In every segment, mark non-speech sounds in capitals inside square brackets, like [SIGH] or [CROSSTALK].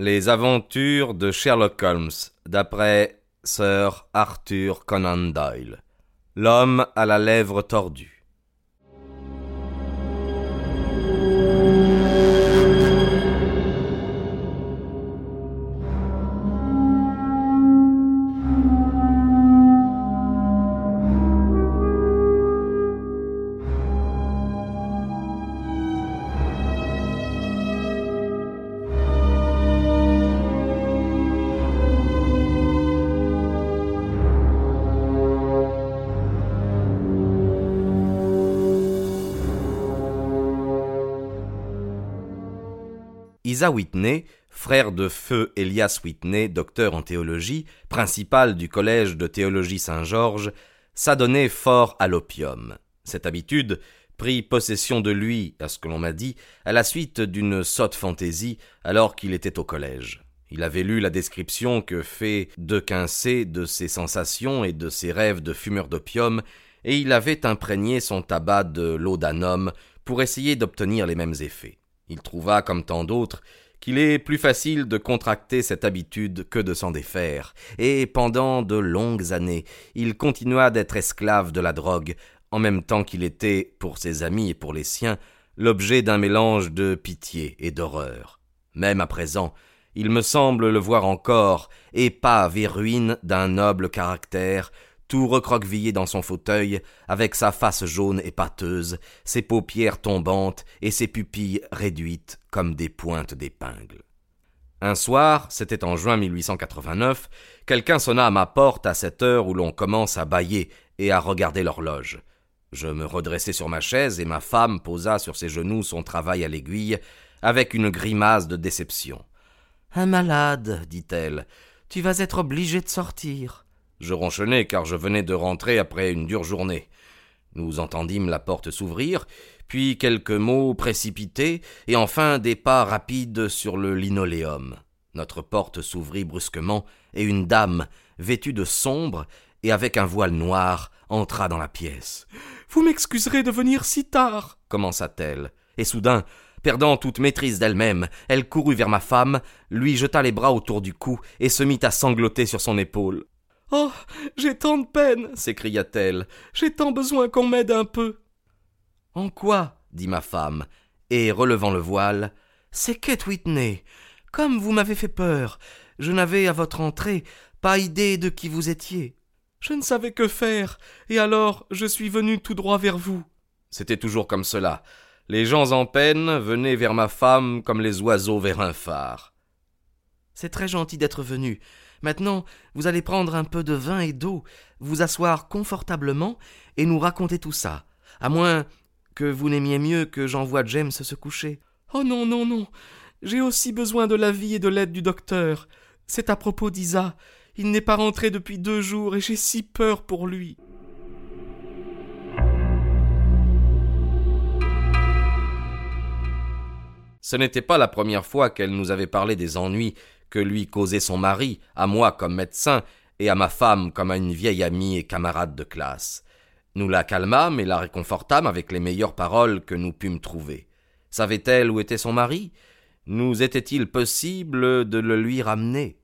Les aventures de Sherlock Holmes, d'après Sir Arthur Conan Doyle. L'homme à la lèvre tordue. Isa Whitney, frère de feu Elias Whitney, docteur en théologie, principal du collège de théologie Saint-Georges, s'adonnait fort à l'opium. Cette habitude prit possession de lui, à ce que l'on m'a dit, à la suite d'une sotte fantaisie alors qu'il était au collège. Il avait lu la description que fait De Quincey de ses sensations et de ses rêves de fumeur d'opium, et il avait imprégné son tabac de laudanum pour essayer d'obtenir les mêmes effets. Il trouva, comme tant d'autres, qu'il est plus facile de contracter cette habitude que de s'en défaire, et pendant de longues années il continua d'être esclave de la drogue, en même temps qu'il était, pour ses amis et pour les siens, l'objet d'un mélange de pitié et d'horreur. Même à présent, il me semble le voir encore, épave et ruine d'un noble caractère, tout recroquevillé dans son fauteuil, avec sa face jaune et pâteuse, ses paupières tombantes et ses pupilles réduites comme des pointes d'épingle. Un soir, c'était en juin 1889, quelqu'un sonna à ma porte à cette heure où l'on commence à bailler et à regarder l'horloge. Je me redressai sur ma chaise et ma femme posa sur ses genoux son travail à l'aiguille avec une grimace de déception. Un malade, dit-elle, tu vas être obligé de sortir. Je ronchonnai car je venais de rentrer après une dure journée. Nous entendîmes la porte s'ouvrir, puis quelques mots précipités, et enfin des pas rapides sur le linoléum. Notre porte s'ouvrit brusquement, et une dame, vêtue de sombre et avec un voile noir, entra dans la pièce. Vous m'excuserez de venir si tard, commença-t-elle, et soudain, perdant toute maîtrise d'elle-même, elle courut vers ma femme, lui jeta les bras autour du cou et se mit à sangloter sur son épaule. Oh. J'ai tant de peine. s'écria-t-elle. J'ai tant besoin qu'on m'aide un peu. En quoi? dit ma femme, et relevant le voile. C'est Kate Whitney. Comme vous m'avez fait peur, je n'avais à votre entrée pas idée de qui vous étiez. Je ne savais que faire, et alors je suis venu tout droit vers vous. C'était toujours comme cela. Les gens en peine venaient vers ma femme comme les oiseaux vers un phare. C'est très gentil d'être venu, Maintenant, vous allez prendre un peu de vin et d'eau, vous asseoir confortablement et nous raconter tout ça, à moins que vous n'aimiez mieux que j'envoie James se coucher. Oh non, non, non. J'ai aussi besoin de l'avis et de l'aide du docteur. C'est à propos d'Isa. Il n'est pas rentré depuis deux jours et j'ai si peur pour lui. Ce n'était pas la première fois qu'elle nous avait parlé des ennuis que lui causait son mari, à moi comme médecin, et à ma femme comme à une vieille amie et camarade de classe. Nous la calmâmes et la réconfortâmes avec les meilleures paroles que nous pûmes trouver. Savait-elle où était son mari? Nous était-il possible de le lui ramener?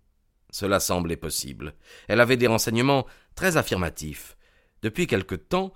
Cela semblait possible. Elle avait des renseignements très affirmatifs. Depuis quelque temps,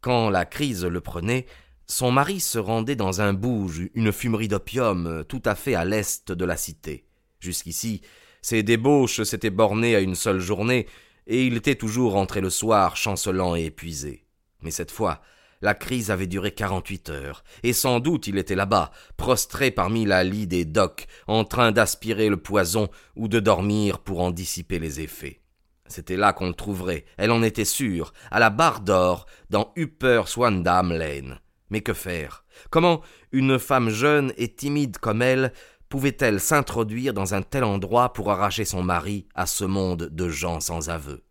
quand la crise le prenait, son mari se rendait dans un bouge, une fumerie d'opium tout à fait à l'est de la cité. Jusqu'ici, ses débauches s'étaient bornées à une seule journée, et il était toujours rentré le soir chancelant et épuisé. Mais cette fois, la crise avait duré quarante-huit heures, et sans doute il était là-bas, prostré parmi la lie des docks, en train d'aspirer le poison ou de dormir pour en dissiper les effets. C'était là qu'on le trouverait, elle en était sûre, à la barre d'or, dans Upper Swandam Lane. Mais que faire? Comment une femme jeune et timide comme elle pouvait-elle s'introduire dans un tel endroit pour arracher son mari à ce monde de gens sans aveu?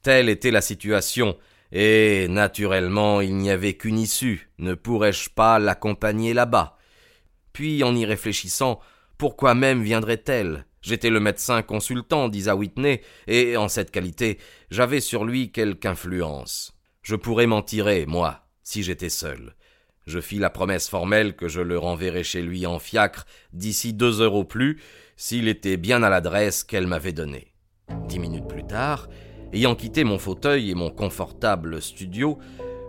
Telle était la situation, et naturellement il n'y avait qu'une issue. Ne pourrais-je pas l'accompagner là-bas? Puis, en y réfléchissant, pourquoi même viendrait-elle? J'étais le médecin consultant d'Isa Whitney, et en cette qualité, j'avais sur lui quelque influence. Je pourrais m'en tirer, moi, si j'étais seul. Je fis la promesse formelle que je le renverrais chez lui en fiacre d'ici deux heures au plus, s'il était bien à l'adresse qu'elle m'avait donnée. Dix minutes plus tard, ayant quitté mon fauteuil et mon confortable studio,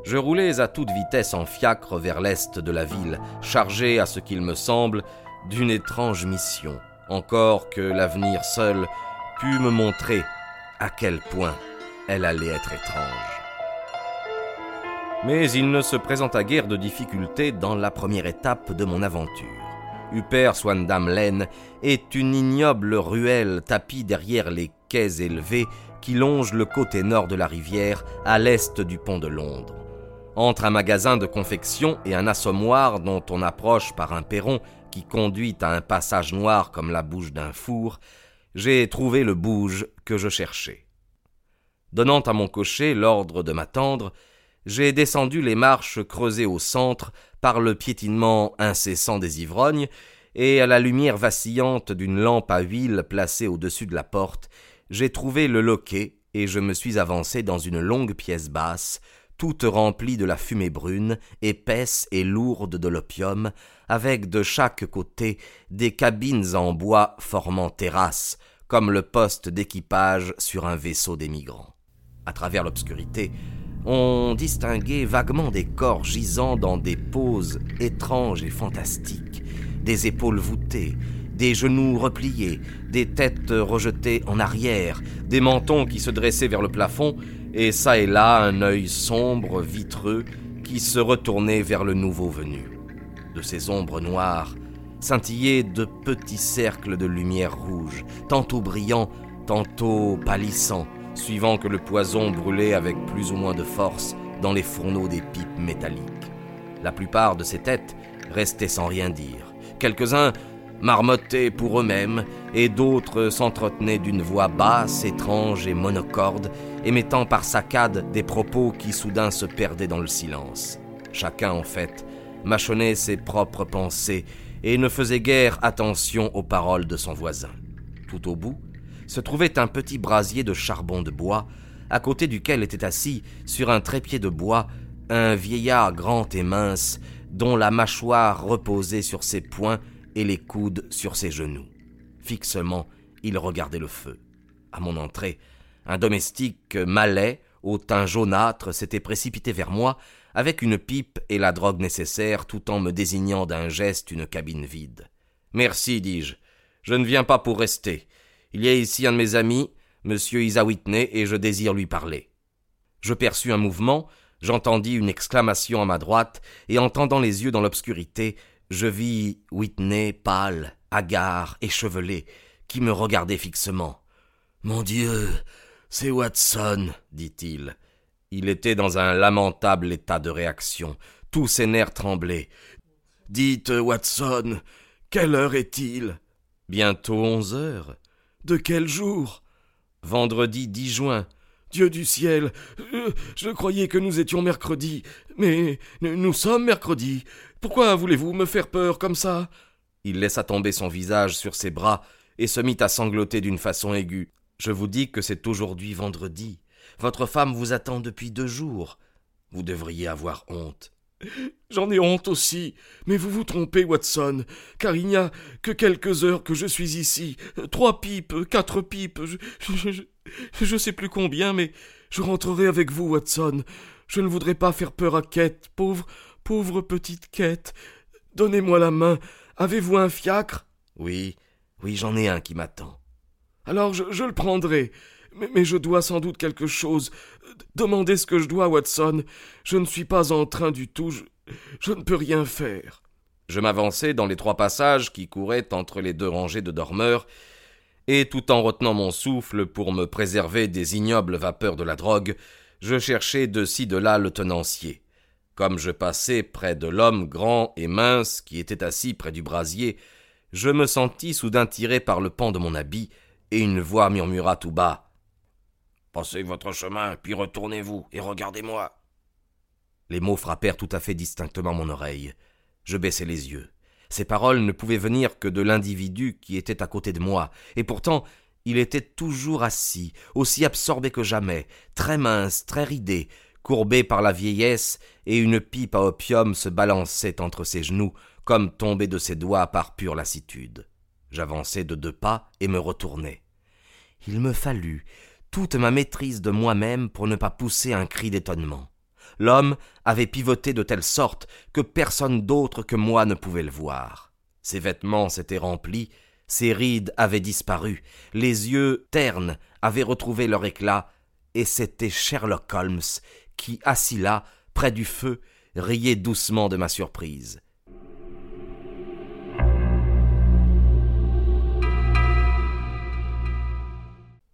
je roulais à toute vitesse en fiacre vers l'est de la ville, chargé, à ce qu'il me semble, d'une étrange mission, encore que l'avenir seul pût me montrer à quel point elle allait être étrange. Mais il ne se présenta guère de difficultés dans la première étape de mon aventure. Upper Swandam Lane est une ignoble ruelle tapie derrière les quais élevés qui longent le côté nord de la rivière à l'est du pont de Londres. Entre un magasin de confection et un assommoir dont on approche par un perron qui conduit à un passage noir comme la bouche d'un four, j'ai trouvé le bouge que je cherchais. Donnant à mon cocher l'ordre de m'attendre, j'ai descendu les marches creusées au centre par le piétinement incessant des ivrognes, et à la lumière vacillante d'une lampe à huile placée au-dessus de la porte, j'ai trouvé le loquet et je me suis avancé dans une longue pièce basse, toute remplie de la fumée brune, épaisse et lourde de l'opium, avec de chaque côté des cabines en bois formant terrasse, comme le poste d'équipage sur un vaisseau d'émigrants. À travers l'obscurité, on distinguait vaguement des corps gisant dans des poses étranges et fantastiques, des épaules voûtées, des genoux repliés, des têtes rejetées en arrière, des mentons qui se dressaient vers le plafond, et ça et là un œil sombre, vitreux, qui se retournait vers le nouveau venu. De ces ombres noires scintillaient de petits cercles de lumière rouge, tantôt brillants, tantôt pâlissants, suivant que le poison brûlait avec plus ou moins de force dans les fourneaux des pipes métalliques. La plupart de ces têtes restaient sans rien dire. Quelques-uns marmottaient pour eux-mêmes, et d'autres s'entretenaient d'une voix basse, étrange et monocorde, émettant par saccades des propos qui soudain se perdaient dans le silence. Chacun, en fait, mâchonnait ses propres pensées et ne faisait guère attention aux paroles de son voisin. Tout au bout, se trouvait un petit brasier de charbon de bois, à côté duquel était assis, sur un trépied de bois, un vieillard grand et mince, dont la mâchoire reposait sur ses poings et les coudes sur ses genoux. Fixement, il regardait le feu. À mon entrée, un domestique malais, au teint jaunâtre, s'était précipité vers moi, avec une pipe et la drogue nécessaire, tout en me désignant d'un geste une cabine vide. Merci, dis-je. Je ne viens pas pour rester. Il y a ici un de mes amis, monsieur Isa Whitney, et je désire lui parler. Je perçus un mouvement, j'entendis une exclamation à ma droite, et en tendant les yeux dans l'obscurité, je vis Whitney pâle, hagard, échevelé, qui me regardait fixement. Mon Dieu, c'est Watson, dit-il. Il était dans un lamentable état de réaction. Tous ses nerfs tremblaient. Dites, Watson, quelle heure est-il? Bientôt onze heures. De quel jour Vendredi 10 juin. Dieu du ciel, je, croyais que nous étions mercredi, mais nous sommes mercredi. Pourquoi voulez-vous me faire peur comme ça? Il laissa tomber son visage sur ses bras et se mit à sangloter d'une façon aiguë. Je vous dis que c'est aujourd'hui vendredi. Votre femme vous attend depuis deux jours. Vous devriez avoir honte. J'en ai honte aussi, mais vous vous trompez, Watson, car il n'y a que quelques heures que je suis ici. Trois pipes, quatre pipes, je, ne sais plus combien, mais je rentrerai avec vous, Watson. Je ne voudrais pas faire peur à Kate, pauvre, pauvre petite Kate. Donnez-moi la main. Avez-vous un fiacre? Oui, oui, j'en ai un qui m'attend. Alors je, je le prendrai. Mais, je dois sans doute quelque chose. Demandez ce que je dois, Watson. Je ne suis pas en train du tout. Je, ne peux rien faire. Je m'avançai dans les trois passages qui couraient entre les deux rangées de dormeurs, et tout en retenant mon souffle pour me préserver des ignobles vapeurs de la drogue, je cherchais de ci de là le tenancier. Comme je passais près de l'homme grand et mince qui était assis près du brasier, je me sentis soudain tiré par le pan de mon habit, et une voix murmura tout bas. Passez votre chemin, puis retournez-vous, et regardez-moi. Les mots frappèrent tout à fait distinctement mon oreille. Je baissai les yeux. Ces paroles ne pouvaient venir que de l'individu qui était à côté de moi, et pourtant il était toujours assis, aussi absorbé que jamais, très mince, très ridé, courbé par la vieillesse, et une pipe à opium se balançait entre ses genoux, comme tombée de ses doigts par pure lassitude. J'avançai de deux pas et me retournai. Il me fallut toute ma maîtrise de moi-même pour ne pas pousser un cri d'étonnement. L'homme avait pivoté de telle sorte que personne d'autre que moi ne pouvait le voir. Ses vêtements s'étaient remplis, ses rides avaient disparu, les yeux ternes avaient retrouvé leur éclat, et c'était Sherlock Holmes qui, assis là, près du feu, riait doucement de ma surprise.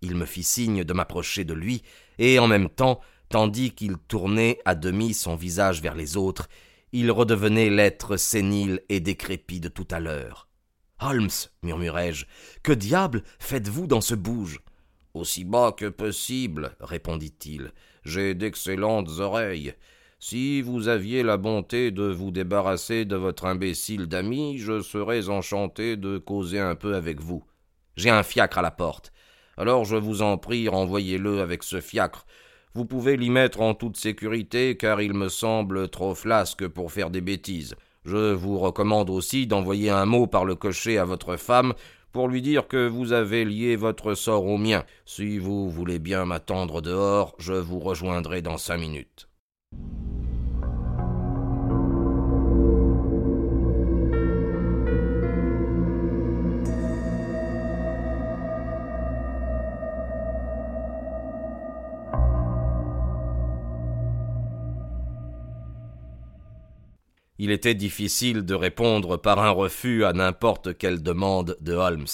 Il me fit signe de m'approcher de lui, et en même temps, tandis qu'il tournait à demi son visage vers les autres, il redevenait l'être sénile et décrépit de tout à l'heure. Holmes, murmurai-je, que diable faites-vous dans ce bouge? Aussi bas que possible, répondit-il. J'ai d'excellentes oreilles. Si vous aviez la bonté de vous débarrasser de votre imbécile d'ami, je serais enchanté de causer un peu avec vous. J'ai un fiacre à la porte. Alors je vous en prie, renvoyez-le avec ce fiacre. Vous pouvez l'y mettre en toute sécurité, car il me semble trop flasque pour faire des bêtises. Je vous recommande aussi d'envoyer un mot par le cocher à votre femme pour lui dire que vous avez lié votre sort au mien. Si vous voulez bien m'attendre dehors, je vous rejoindrai dans cinq minutes. Il était difficile de répondre par un refus à n'importe quelle demande de Holmes,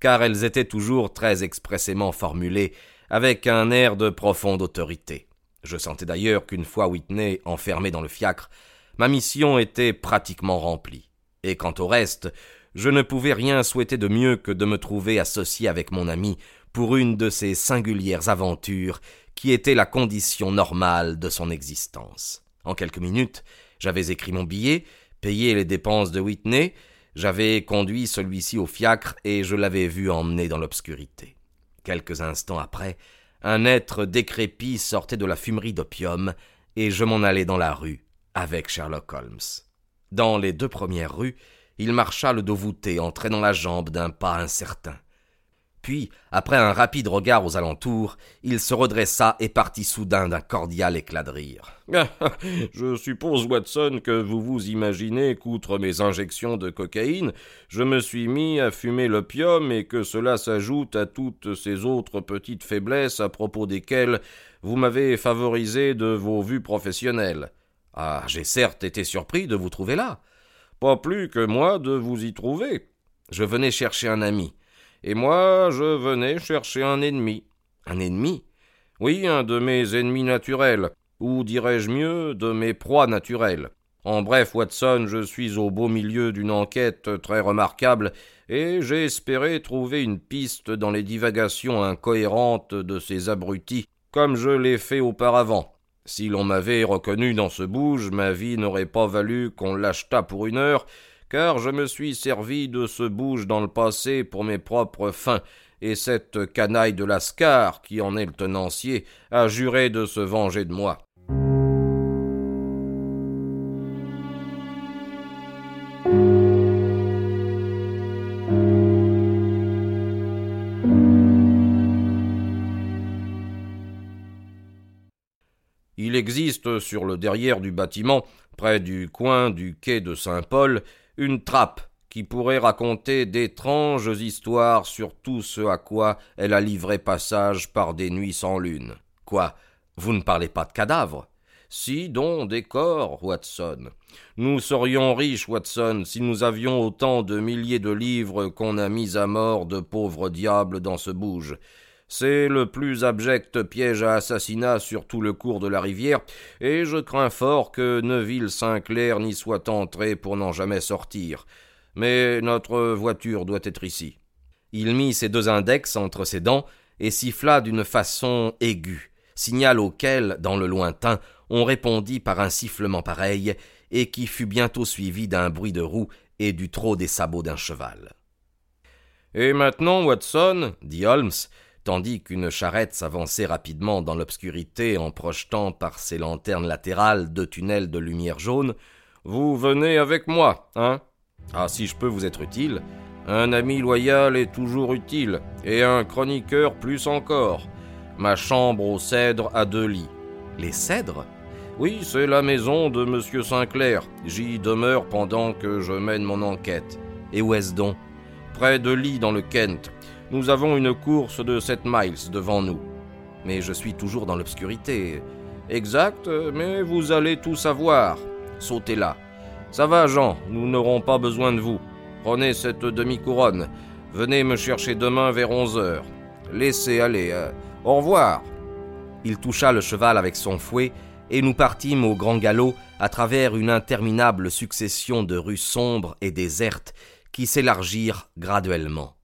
car elles étaient toujours très expressément formulées, avec un air de profonde autorité. Je sentais d'ailleurs qu'une fois Whitney enfermé dans le fiacre, ma mission était pratiquement remplie. Et quant au reste, je ne pouvais rien souhaiter de mieux que de me trouver associé avec mon ami pour une de ces singulières aventures qui étaient la condition normale de son existence. En quelques minutes, j'avais écrit mon billet, payé les dépenses de Whitney, j'avais conduit celui-ci au fiacre et je l'avais vu emmener dans l'obscurité. Quelques instants après, un être décrépit sortait de la fumerie d'opium et je m'en allai dans la rue avec Sherlock Holmes. Dans les deux premières rues, il marcha le dos voûté, entraînant la jambe d'un pas incertain. Puis, après un rapide regard aux alentours, il se redressa et partit soudain d'un cordial éclat de rire. [LAUGHS] je suppose, Watson, que vous vous imaginez qu'outre mes injections de cocaïne, je me suis mis à fumer l'opium et que cela s'ajoute à toutes ces autres petites faiblesses à propos desquelles vous m'avez favorisé de vos vues professionnelles. Ah, j'ai certes été surpris de vous trouver là. Pas plus que moi de vous y trouver. Je venais chercher un ami et moi je venais chercher un ennemi. Un ennemi? Oui, un de mes ennemis naturels, ou dirais-je mieux, de mes proies naturelles. En bref, Watson, je suis au beau milieu d'une enquête très remarquable, et j'ai espéré trouver une piste dans les divagations incohérentes de ces abrutis, comme je l'ai fait auparavant. Si l'on m'avait reconnu dans ce bouge, ma vie n'aurait pas valu qu'on l'achetât pour une heure, car je me suis servi de ce bouge dans le passé pour mes propres fins, et cette canaille de Lascar, qui en est le tenancier, a juré de se venger de moi. Il existe sur le derrière du bâtiment, près du coin du quai de Saint-Paul, une trappe qui pourrait raconter d'étranges histoires sur tout ce à quoi elle a livré passage par des nuits sans lune. Quoi Vous ne parlez pas de cadavres? Si, donc des corps, Watson. Nous serions riches, Watson, si nous avions autant de milliers de livres qu'on a mis à mort de pauvres diables dans ce bouge. C'est le plus abject piège à assassinat sur tout le cours de la rivière, et je crains fort que Neuville Saint-Clair n'y soit entré pour n'en jamais sortir. Mais notre voiture doit être ici. Il mit ses deux index entre ses dents et siffla d'une façon aiguë, signal auquel, dans le lointain, on répondit par un sifflement pareil, et qui fut bientôt suivi d'un bruit de roue et du trot des sabots d'un cheval. Et maintenant, Watson, dit Holmes, tandis qu'une charrette s'avançait rapidement dans l'obscurité en projetant par ses lanternes latérales deux tunnels de lumière jaune. Vous venez avec moi, hein? Ah, si je peux vous être utile. Un ami loyal est toujours utile, et un chroniqueur plus encore. Ma chambre aux cèdres a deux lits. Les cèdres? Oui, c'est la maison de Monsieur Sinclair. J'y demeure pendant que je mène mon enquête. Et où est-ce donc? Près de Lee dans le Kent. Nous avons une course de 7 miles devant nous. Mais je suis toujours dans l'obscurité. Exact, mais vous allez tout savoir. Sautez là. Ça va, Jean, nous n'aurons pas besoin de vous. Prenez cette demi-couronne. Venez me chercher demain vers onze heures. Laissez aller. Euh, au revoir. Il toucha le cheval avec son fouet, et nous partîmes au grand galop à travers une interminable succession de rues sombres et désertes qui s'élargirent graduellement.